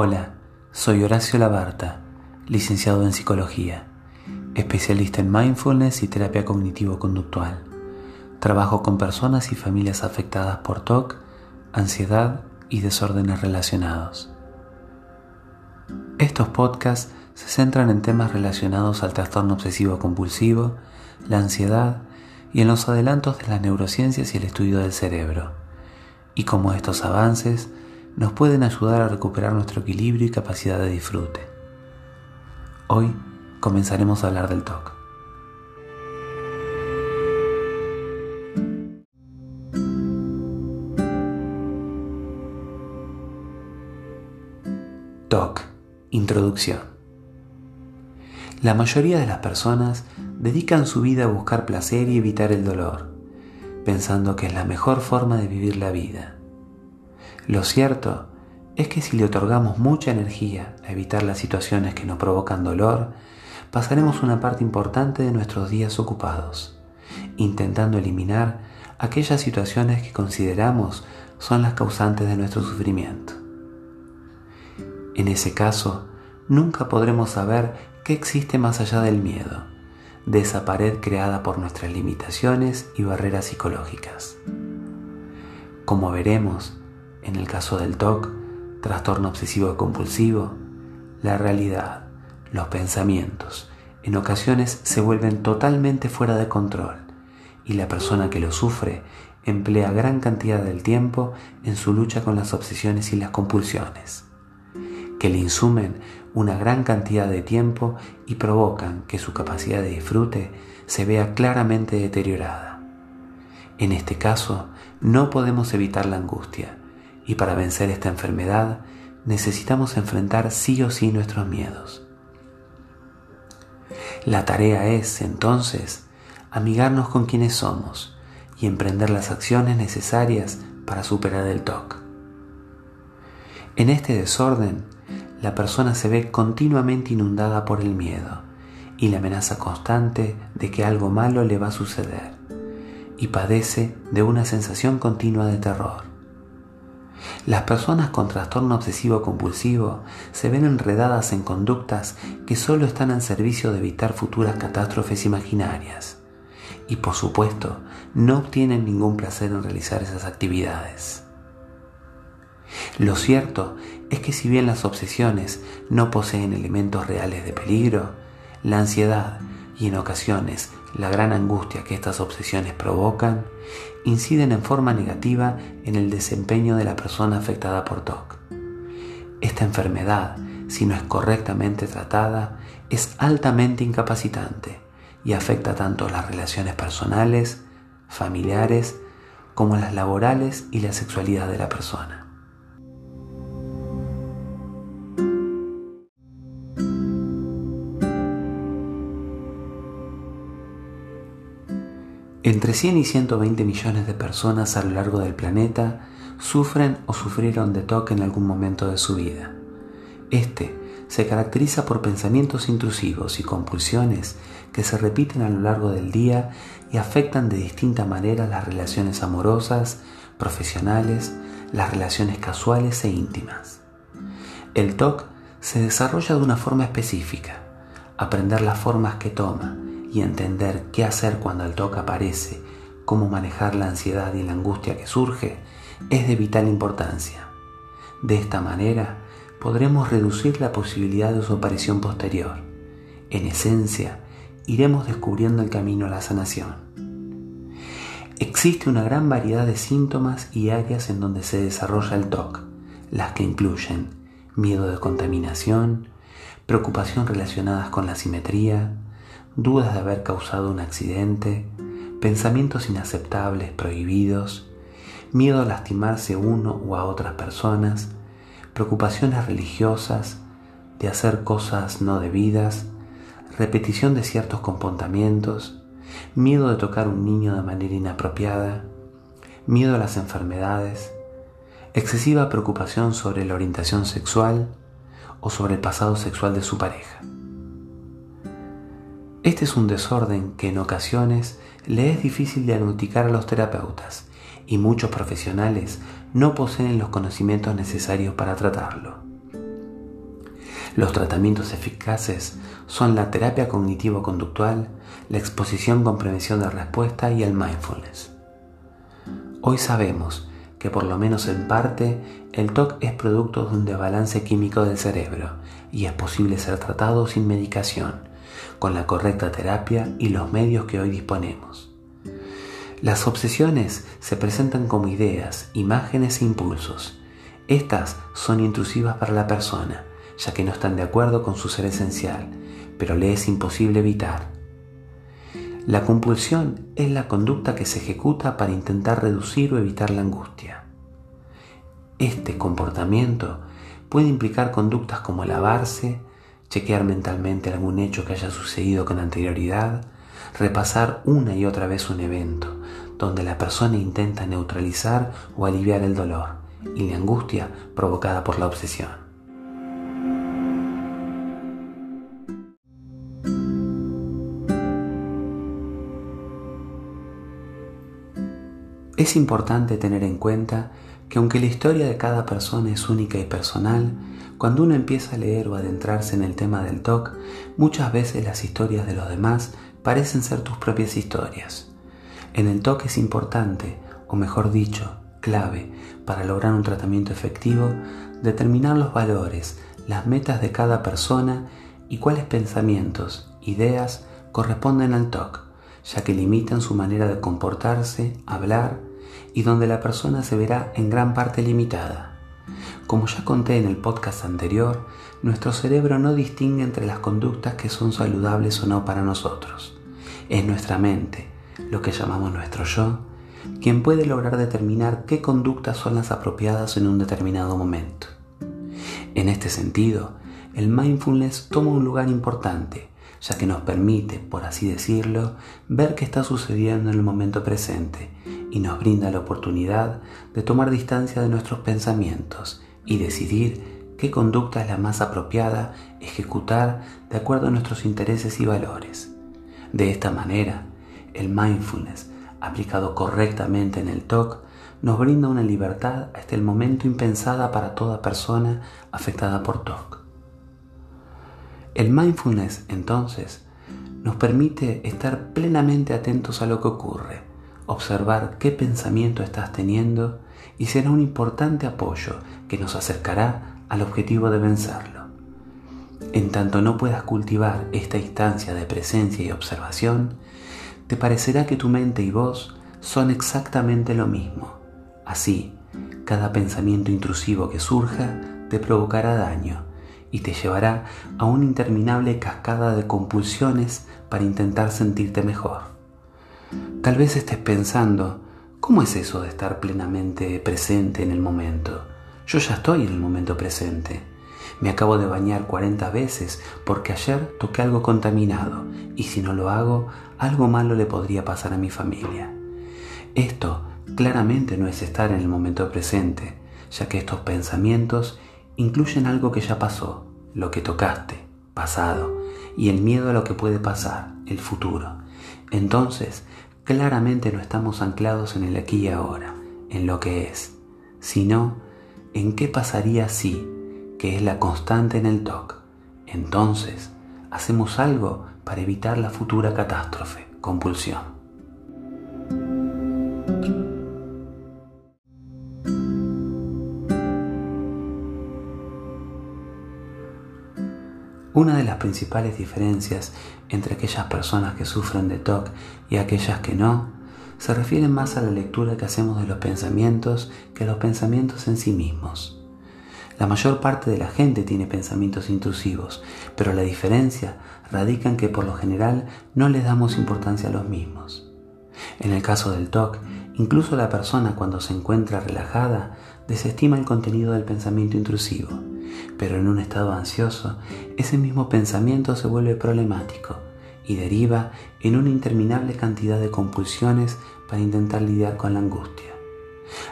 Hola, soy Horacio Labarta, licenciado en Psicología, especialista en mindfulness y terapia cognitivo-conductual. Trabajo con personas y familias afectadas por TOC, ansiedad y desórdenes relacionados. Estos podcasts se centran en temas relacionados al trastorno obsesivo-compulsivo, la ansiedad y en los adelantos de las neurociencias y el estudio del cerebro, y cómo estos avances nos pueden ayudar a recuperar nuestro equilibrio y capacidad de disfrute. Hoy comenzaremos a hablar del TOC. TOC, introducción. La mayoría de las personas dedican su vida a buscar placer y evitar el dolor, pensando que es la mejor forma de vivir la vida. Lo cierto es que si le otorgamos mucha energía a evitar las situaciones que nos provocan dolor, pasaremos una parte importante de nuestros días ocupados, intentando eliminar aquellas situaciones que consideramos son las causantes de nuestro sufrimiento. En ese caso, nunca podremos saber qué existe más allá del miedo, de esa pared creada por nuestras limitaciones y barreras psicológicas. Como veremos, en el caso del TOC, trastorno obsesivo compulsivo, la realidad, los pensamientos, en ocasiones se vuelven totalmente fuera de control y la persona que lo sufre emplea gran cantidad del tiempo en su lucha con las obsesiones y las compulsiones, que le insumen una gran cantidad de tiempo y provocan que su capacidad de disfrute se vea claramente deteriorada. En este caso, no podemos evitar la angustia, y para vencer esta enfermedad necesitamos enfrentar sí o sí nuestros miedos. La tarea es, entonces, amigarnos con quienes somos y emprender las acciones necesarias para superar el TOC. En este desorden, la persona se ve continuamente inundada por el miedo y la amenaza constante de que algo malo le va a suceder y padece de una sensación continua de terror. Las personas con trastorno obsesivo compulsivo se ven enredadas en conductas que solo están al servicio de evitar futuras catástrofes imaginarias. Y por supuesto, no obtienen ningún placer en realizar esas actividades. Lo cierto es que si bien las obsesiones no poseen elementos reales de peligro, la ansiedad y en ocasiones la gran angustia que estas obsesiones provocan inciden en forma negativa en el desempeño de la persona afectada por TOC. Esta enfermedad, si no es correctamente tratada, es altamente incapacitante y afecta tanto las relaciones personales, familiares, como las laborales y la sexualidad de la persona. Entre 100 y 120 millones de personas a lo largo del planeta sufren o sufrieron de TOC en algún momento de su vida. Este se caracteriza por pensamientos intrusivos y compulsiones que se repiten a lo largo del día y afectan de distinta manera las relaciones amorosas, profesionales, las relaciones casuales e íntimas. El TOC se desarrolla de una forma específica. Aprender las formas que toma y entender qué hacer cuando el TOC aparece, cómo manejar la ansiedad y la angustia que surge, es de vital importancia. De esta manera, podremos reducir la posibilidad de su aparición posterior. En esencia, iremos descubriendo el camino a la sanación. Existe una gran variedad de síntomas y áreas en donde se desarrolla el TOC, las que incluyen miedo de contaminación, preocupación relacionadas con la simetría, dudas de haber causado un accidente, pensamientos inaceptables, prohibidos, miedo a lastimarse uno o a otras personas, preocupaciones religiosas, de hacer cosas no debidas, repetición de ciertos comportamientos, miedo de tocar un niño de manera inapropiada, miedo a las enfermedades, excesiva preocupación sobre la orientación sexual o sobre el pasado sexual de su pareja. Este es un desorden que en ocasiones le es difícil diagnosticar a los terapeutas y muchos profesionales no poseen los conocimientos necesarios para tratarlo. Los tratamientos eficaces son la terapia cognitivo-conductual, la exposición con prevención de respuesta y el mindfulness. Hoy sabemos que por lo menos en parte el TOC es producto de un desbalance químico del cerebro y es posible ser tratado sin medicación, con la correcta terapia y los medios que hoy disponemos. Las obsesiones se presentan como ideas, imágenes e impulsos. Estas son intrusivas para la persona, ya que no están de acuerdo con su ser esencial, pero le es imposible evitar. La compulsión es la conducta que se ejecuta para intentar reducir o evitar la angustia. Este comportamiento puede implicar conductas como lavarse, chequear mentalmente algún hecho que haya sucedido con anterioridad, repasar una y otra vez un evento, donde la persona intenta neutralizar o aliviar el dolor y la angustia provocada por la obsesión. Es importante tener en cuenta que aunque la historia de cada persona es única y personal, cuando uno empieza a leer o adentrarse en el tema del TOC, muchas veces las historias de los demás parecen ser tus propias historias. En el TOC es importante, o mejor dicho, clave, para lograr un tratamiento efectivo, determinar los valores, las metas de cada persona y cuáles pensamientos, ideas corresponden al TOC, ya que limitan su manera de comportarse, hablar, y donde la persona se verá en gran parte limitada. Como ya conté en el podcast anterior, nuestro cerebro no distingue entre las conductas que son saludables o no para nosotros. Es nuestra mente, lo que llamamos nuestro yo, quien puede lograr determinar qué conductas son las apropiadas en un determinado momento. En este sentido, el mindfulness toma un lugar importante, ya que nos permite, por así decirlo, ver qué está sucediendo en el momento presente y nos brinda la oportunidad de tomar distancia de nuestros pensamientos y decidir qué conducta es la más apropiada ejecutar de acuerdo a nuestros intereses y valores. De esta manera, el mindfulness, aplicado correctamente en el TOC, nos brinda una libertad hasta el momento impensada para toda persona afectada por TOC. El mindfulness, entonces, nos permite estar plenamente atentos a lo que ocurre, observar qué pensamiento estás teniendo y será un importante apoyo que nos acercará al objetivo de vencerlo. En tanto no puedas cultivar esta instancia de presencia y observación, te parecerá que tu mente y vos son exactamente lo mismo. Así, cada pensamiento intrusivo que surja te provocará daño y te llevará a una interminable cascada de compulsiones para intentar sentirte mejor. Tal vez estés pensando, ¿cómo es eso de estar plenamente presente en el momento? Yo ya estoy en el momento presente. Me acabo de bañar 40 veces porque ayer toqué algo contaminado y si no lo hago, algo malo le podría pasar a mi familia. Esto claramente no es estar en el momento presente, ya que estos pensamientos incluyen algo que ya pasó, lo que tocaste, pasado, y el miedo a lo que puede pasar, el futuro. Entonces, claramente no estamos anclados en el aquí y ahora, en lo que es, sino en qué pasaría si, que es la constante en el TOC. Entonces, hacemos algo para evitar la futura catástrofe, compulsión. Una de las principales diferencias entre aquellas personas que sufren de TOC y aquellas que no se refiere más a la lectura que hacemos de los pensamientos que a los pensamientos en sí mismos. La mayor parte de la gente tiene pensamientos intrusivos, pero la diferencia radica en que por lo general no les damos importancia a los mismos. En el caso del TOC, incluso la persona cuando se encuentra relajada desestima el contenido del pensamiento intrusivo pero en un estado ansioso, ese mismo pensamiento se vuelve problemático y deriva en una interminable cantidad de compulsiones para intentar lidiar con la angustia.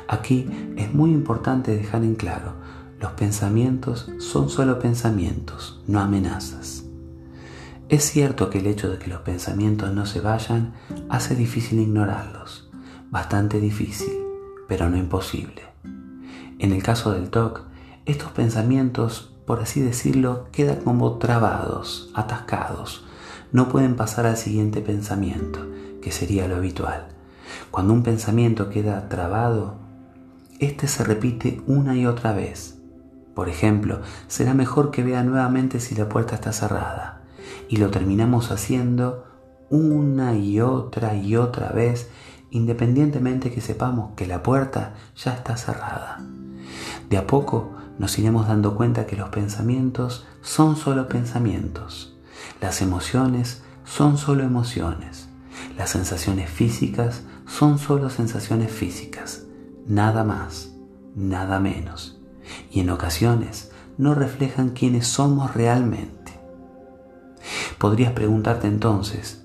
Aquí es muy importante dejar en claro, los pensamientos son solo pensamientos, no amenazas. Es cierto que el hecho de que los pensamientos no se vayan hace difícil ignorarlos, bastante difícil, pero no imposible. En el caso del TOC, estos pensamientos por así decirlo, quedan como trabados, atascados. No pueden pasar al siguiente pensamiento, que sería lo habitual. Cuando un pensamiento queda trabado, este se repite una y otra vez. Por ejemplo, será mejor que vea nuevamente si la puerta está cerrada. Y lo terminamos haciendo una y otra y otra vez, independientemente que sepamos que la puerta ya está cerrada. De a poco nos iremos dando cuenta que los pensamientos son solo pensamientos, las emociones son solo emociones, las sensaciones físicas son solo sensaciones físicas, nada más, nada menos, y en ocasiones no reflejan quiénes somos realmente. Podrías preguntarte entonces,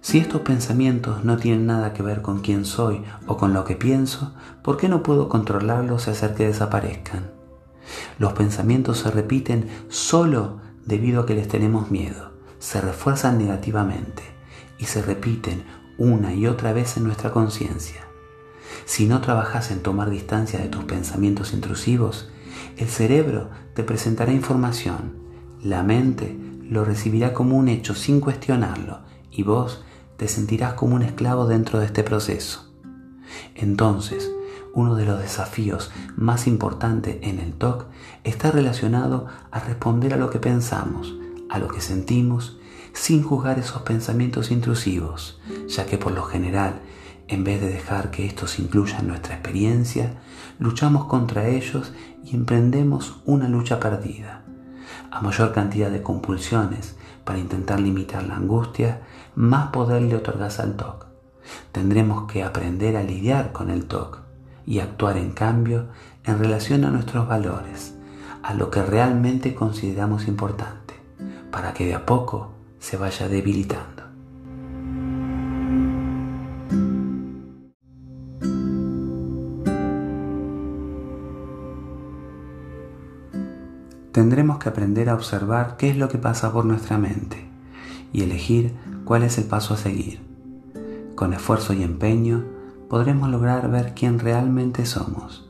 si estos pensamientos no tienen nada que ver con quién soy o con lo que pienso, ¿por qué no puedo controlarlos y hacer que desaparezcan? Los pensamientos se repiten solo debido a que les tenemos miedo, se refuerzan negativamente y se repiten una y otra vez en nuestra conciencia. Si no trabajas en tomar distancia de tus pensamientos intrusivos, el cerebro te presentará información, la mente lo recibirá como un hecho sin cuestionarlo y vos te sentirás como un esclavo dentro de este proceso. Entonces, uno de los desafíos más importantes en el TOC está relacionado a responder a lo que pensamos, a lo que sentimos, sin juzgar esos pensamientos intrusivos, ya que por lo general, en vez de dejar que estos incluyan nuestra experiencia, luchamos contra ellos y emprendemos una lucha perdida. A mayor cantidad de compulsiones para intentar limitar la angustia, más poder le otorgas al TOC. Tendremos que aprender a lidiar con el TOC y actuar en cambio en relación a nuestros valores, a lo que realmente consideramos importante, para que de a poco se vaya debilitando. Tendremos que aprender a observar qué es lo que pasa por nuestra mente y elegir cuál es el paso a seguir. Con esfuerzo y empeño podremos lograr ver quién realmente somos,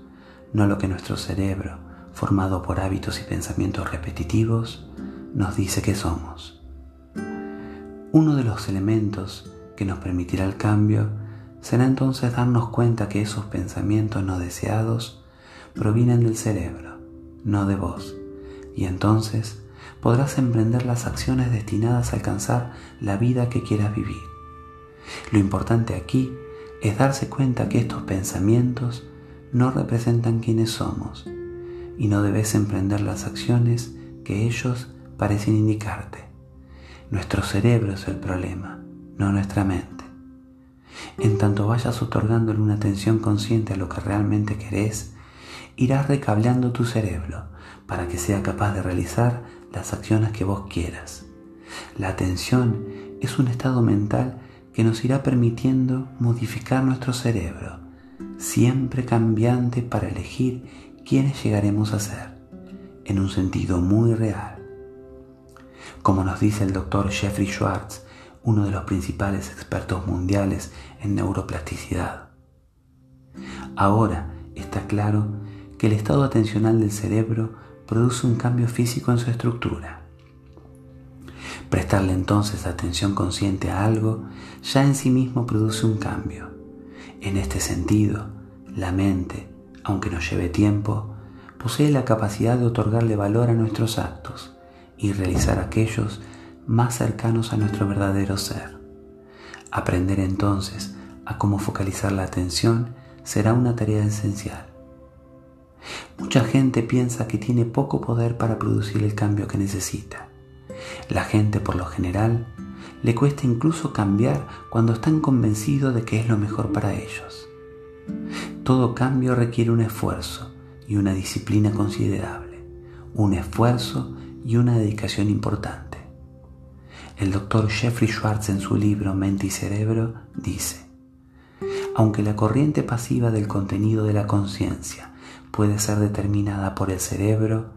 no lo que nuestro cerebro, formado por hábitos y pensamientos repetitivos, nos dice que somos. Uno de los elementos que nos permitirá el cambio será entonces darnos cuenta que esos pensamientos no deseados provienen del cerebro, no de vos, y entonces podrás emprender las acciones destinadas a alcanzar la vida que quieras vivir. Lo importante aquí es darse cuenta que estos pensamientos no representan quienes somos y no debes emprender las acciones que ellos parecen indicarte. Nuestro cerebro es el problema, no nuestra mente. En tanto vayas otorgándole una atención consciente a lo que realmente querés, irás recableando tu cerebro para que sea capaz de realizar las acciones que vos quieras. La atención es un estado mental que nos irá permitiendo modificar nuestro cerebro, siempre cambiante para elegir quiénes llegaremos a ser, en un sentido muy real. Como nos dice el doctor Jeffrey Schwartz, uno de los principales expertos mundiales en neuroplasticidad. Ahora está claro que el estado atencional del cerebro produce un cambio físico en su estructura. Prestarle entonces atención consciente a algo ya en sí mismo produce un cambio. En este sentido, la mente, aunque nos lleve tiempo, posee la capacidad de otorgarle valor a nuestros actos y realizar aquellos más cercanos a nuestro verdadero ser. Aprender entonces a cómo focalizar la atención será una tarea esencial. Mucha gente piensa que tiene poco poder para producir el cambio que necesita. La gente por lo general le cuesta incluso cambiar cuando están convencidos de que es lo mejor para ellos. Todo cambio requiere un esfuerzo y una disciplina considerable, un esfuerzo y una dedicación importante. El doctor Jeffrey Schwartz en su libro Mente y Cerebro dice, aunque la corriente pasiva del contenido de la conciencia puede ser determinada por el cerebro,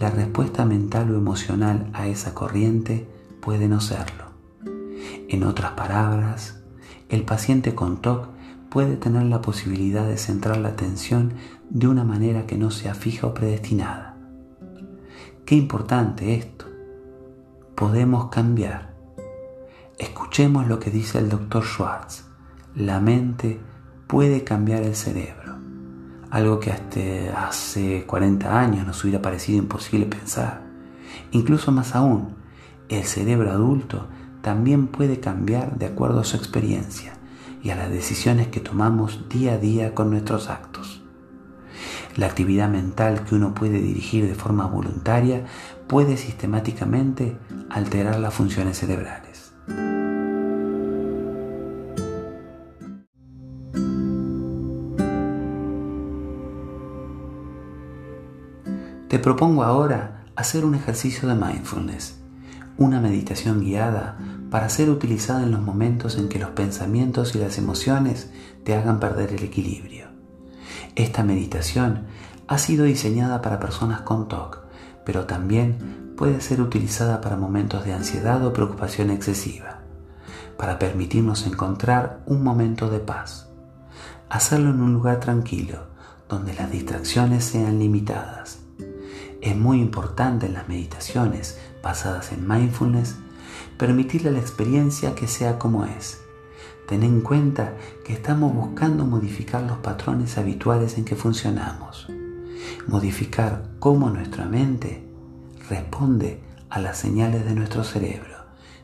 la respuesta mental o emocional a esa corriente puede no serlo. En otras palabras, el paciente con TOC puede tener la posibilidad de centrar la atención de una manera que no sea fija o predestinada. Qué importante esto. Podemos cambiar. Escuchemos lo que dice el doctor Schwartz. La mente puede cambiar el cerebro. Algo que hasta hace 40 años nos hubiera parecido imposible pensar. Incluso más aún, el cerebro adulto también puede cambiar de acuerdo a su experiencia y a las decisiones que tomamos día a día con nuestros actos. La actividad mental que uno puede dirigir de forma voluntaria puede sistemáticamente alterar las funciones cerebrales. Te propongo ahora hacer un ejercicio de mindfulness una meditación guiada para ser utilizada en los momentos en que los pensamientos y las emociones te hagan perder el equilibrio. Esta meditación ha sido diseñada para personas con TOC, pero también puede ser utilizada para momentos de ansiedad o preocupación excesiva, para permitirnos encontrar un momento de paz. Hacerlo en un lugar tranquilo, donde las distracciones sean limitadas. Es muy importante en las meditaciones basadas en mindfulness, permitirle a la experiencia que sea como es. Ten en cuenta que estamos buscando modificar los patrones habituales en que funcionamos, modificar cómo nuestra mente responde a las señales de nuestro cerebro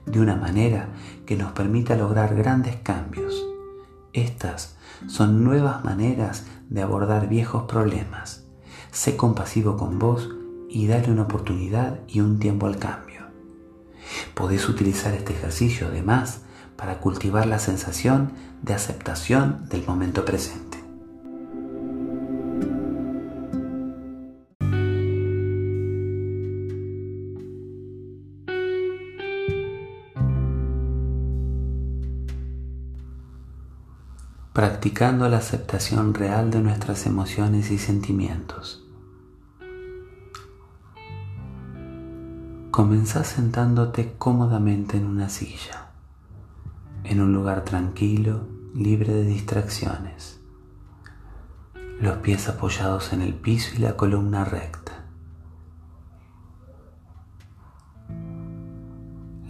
de una manera que nos permita lograr grandes cambios. Estas son nuevas maneras de abordar viejos problemas. Sé compasivo con vos y dale una oportunidad y un tiempo al cambio. Podés utilizar este ejercicio además para cultivar la sensación de aceptación del momento presente. Practicando la aceptación real de nuestras emociones y sentimientos Comenzá sentándote cómodamente en una silla, en un lugar tranquilo, libre de distracciones, los pies apoyados en el piso y la columna recta,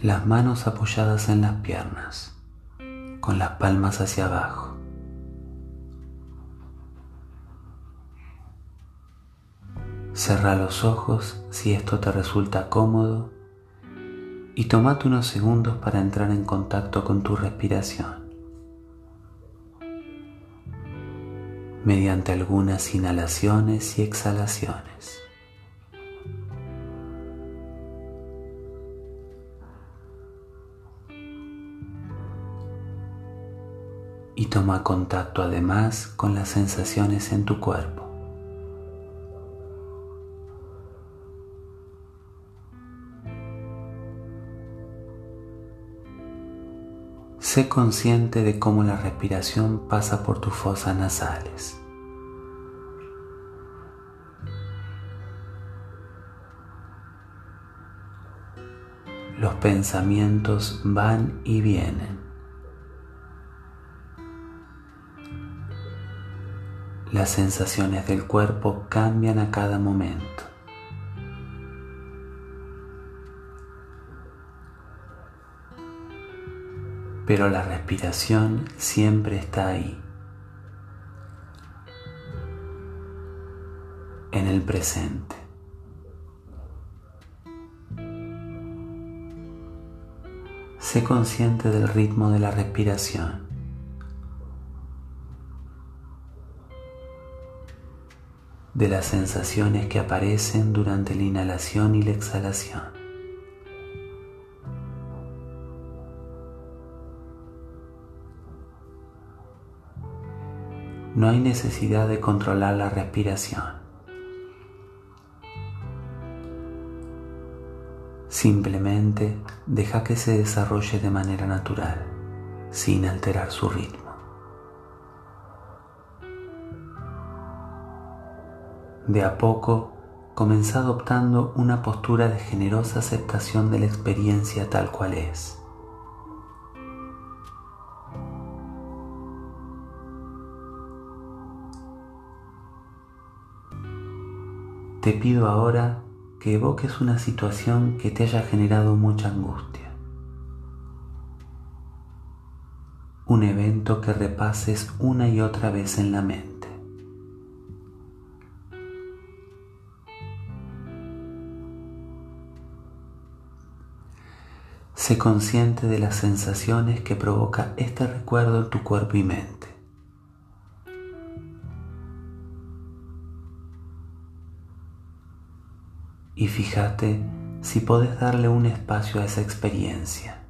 las manos apoyadas en las piernas, con las palmas hacia abajo. Cerra los ojos si esto te resulta cómodo y tomate unos segundos para entrar en contacto con tu respiración. mediante algunas inhalaciones y exhalaciones. Y toma contacto además con las sensaciones en tu cuerpo. Sé consciente de cómo la respiración pasa por tus fosas nasales. Los pensamientos van y vienen. Las sensaciones del cuerpo cambian a cada momento. Pero la respiración siempre está ahí, en el presente. Sé consciente del ritmo de la respiración. de las sensaciones que aparecen durante la inhalación y la exhalación. No hay necesidad de controlar la respiración. Simplemente deja que se desarrolle de manera natural, sin alterar su ritmo. De a poco, comenzá adoptando una postura de generosa aceptación de la experiencia tal cual es. Te pido ahora que que evoques una situación que te haya generado mucha angustia. Un evento que repases una y otra vez en la mente. Sé consciente de las sensaciones que provoca este recuerdo en tu cuerpo y mente. Y fíjate si podés darle un espacio a esa experiencia.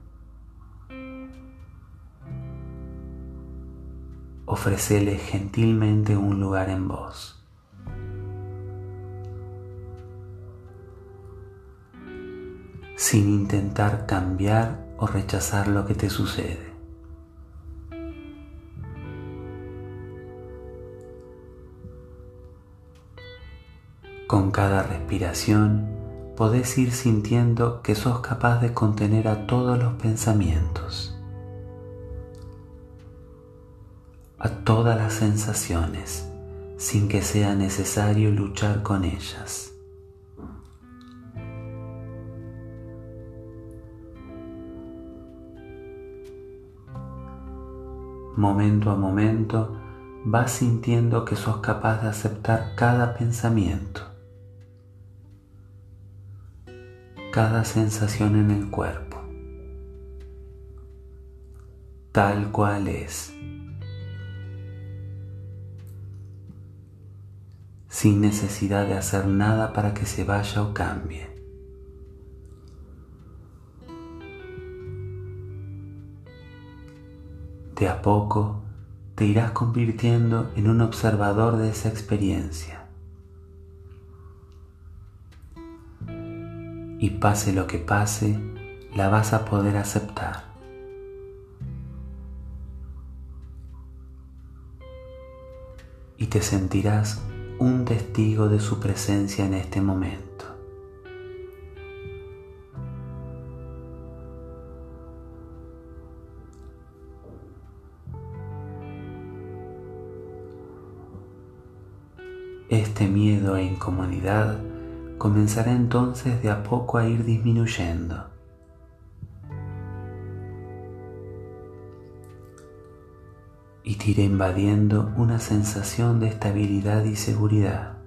Ofrecele gentilmente un lugar en vos. sin intentar cambiar o rechazar lo que te sucede. Con cada respiración podés ir sintiendo que sos capaz de contener a todos los pensamientos, a todas las sensaciones, sin que sea necesario luchar con ellas. momento a momento, vas sintiendo que sos capaz de aceptar cada pensamiento, cada sensación en el cuerpo, tal cual es, sin necesidad de hacer nada para que se vaya o cambie. de a poco te irás convirtiendo en un observador de esa experiencia. Y pase lo que pase, la vas a poder aceptar. Y te sentirás un testigo de su presencia en este momento. Este miedo e incomodidad comenzará entonces de a poco a ir disminuyendo. Y te invadiendo una sensación de estabilidad y seguridad.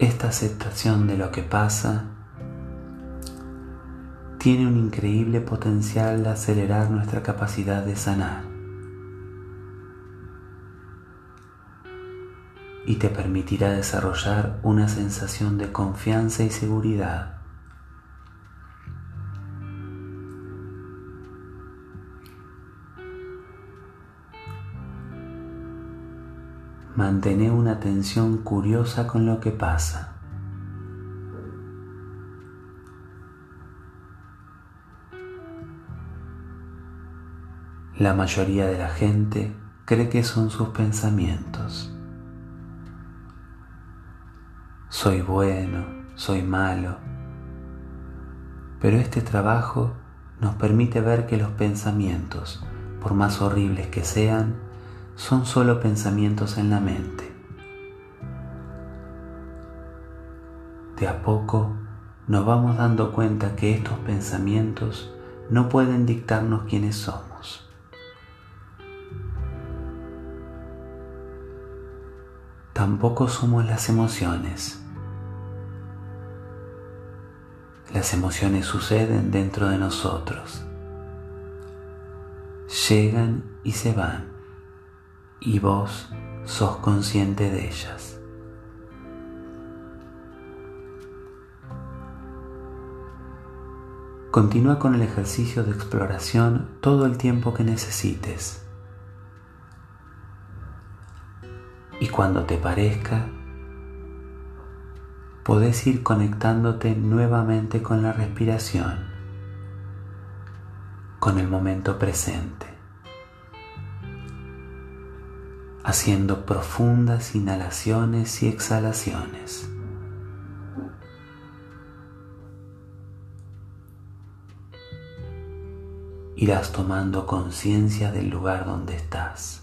Esta aceptación de lo que pasa tiene un increíble potencial de acelerar nuestra capacidad de sanar. Y te permitirá desarrollar una sensación de confianza y seguridad. Mantén una atención curiosa con lo que pasa. La mayoría de la gente cree que son sus pensamientos. Soy bueno, soy malo. Pero este trabajo nos permite ver que los pensamientos, por más horribles que sean, son solo pensamientos en la mente. De a poco nos vamos dando cuenta que estos pensamientos no pueden dictarnos quiénes somos. Tampoco somos las emociones. Las emociones suceden dentro de nosotros. Llegan y se van y vos sos consciente de ellas. Continúa con el ejercicio de exploración todo el tiempo que necesites. Y cuando te parezca, podés ir conectándote nuevamente con la respiración, con el momento presente, haciendo profundas inhalaciones y exhalaciones. Irás tomando conciencia del lugar donde estás.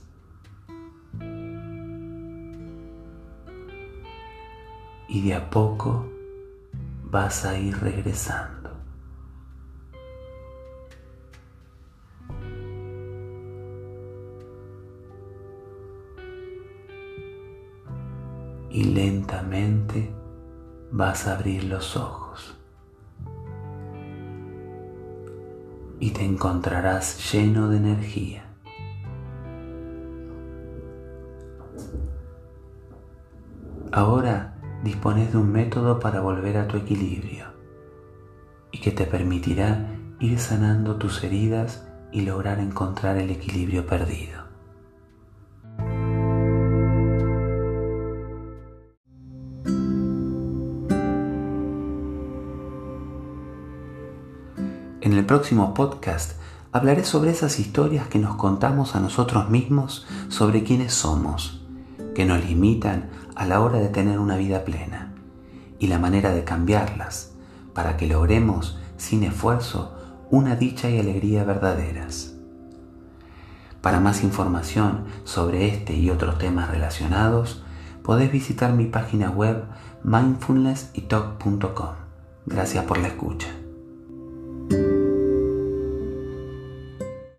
Y de a poco vas a ir regresando. Y lentamente vas a abrir los ojos. Y te encontrarás lleno de energía. Ahora dispones de un método para volver a tu equilibrio y que te permitirá ir sanando tus heridas y lograr encontrar el equilibrio perdido. En el próximo podcast hablaré sobre esas historias que nos contamos a nosotros mismos sobre quiénes somos, que nos limitan a la hora de tener una vida plena y la manera de cambiarlas para que logremos, sin esfuerzo, una dicha y alegría verdaderas. Para más información sobre este y otros temas relacionados, podés visitar mi página web mindfulnessytalk.com. Gracias por la escucha.